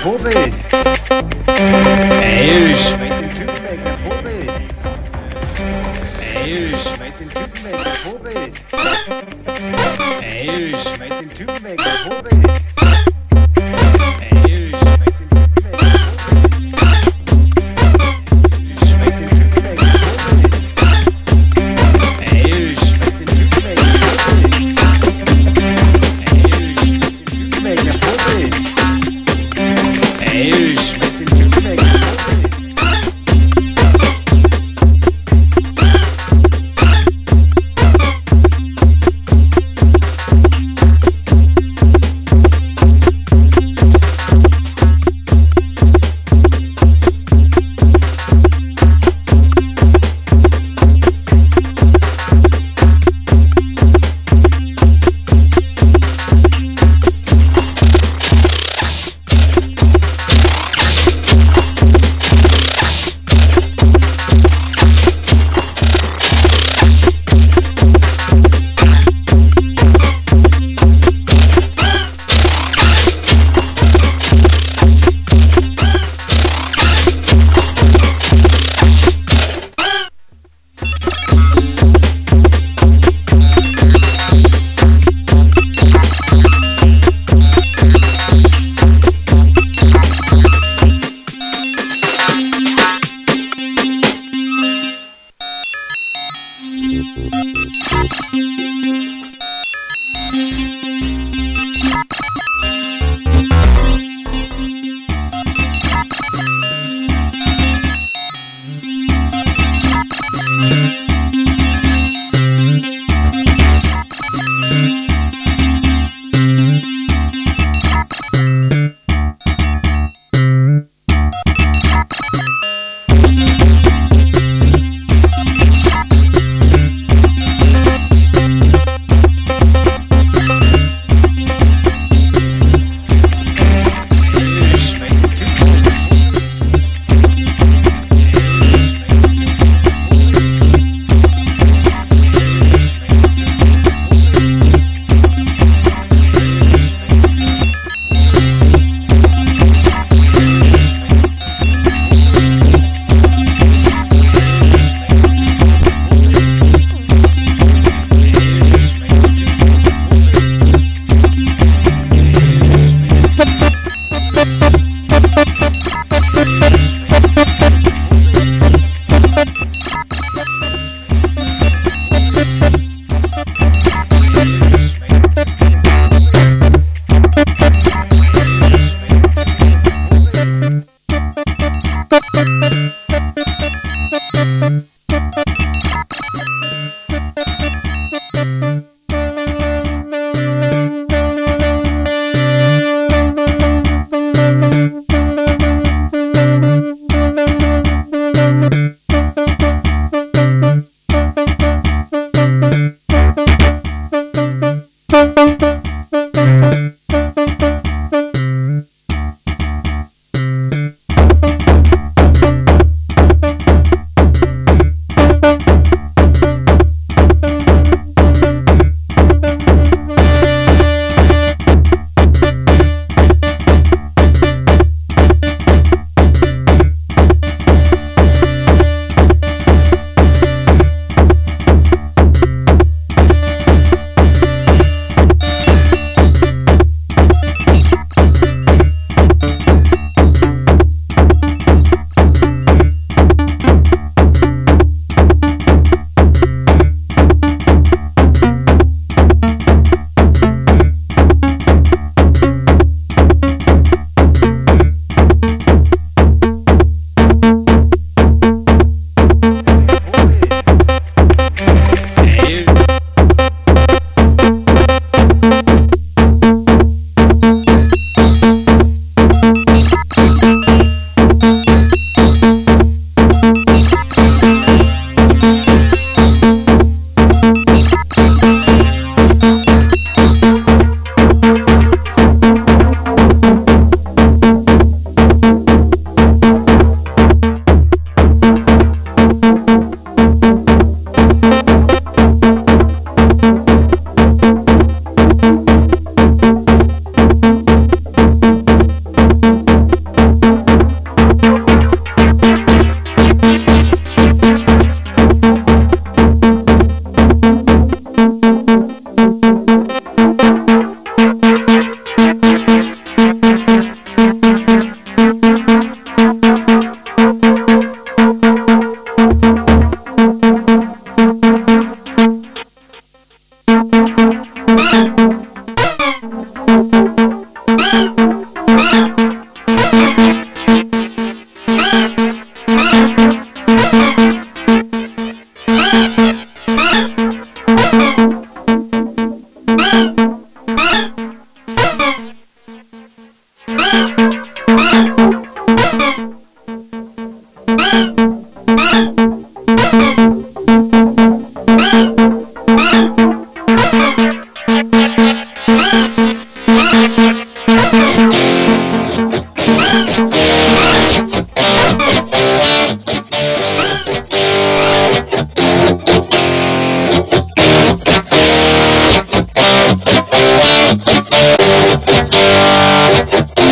Tütenweg,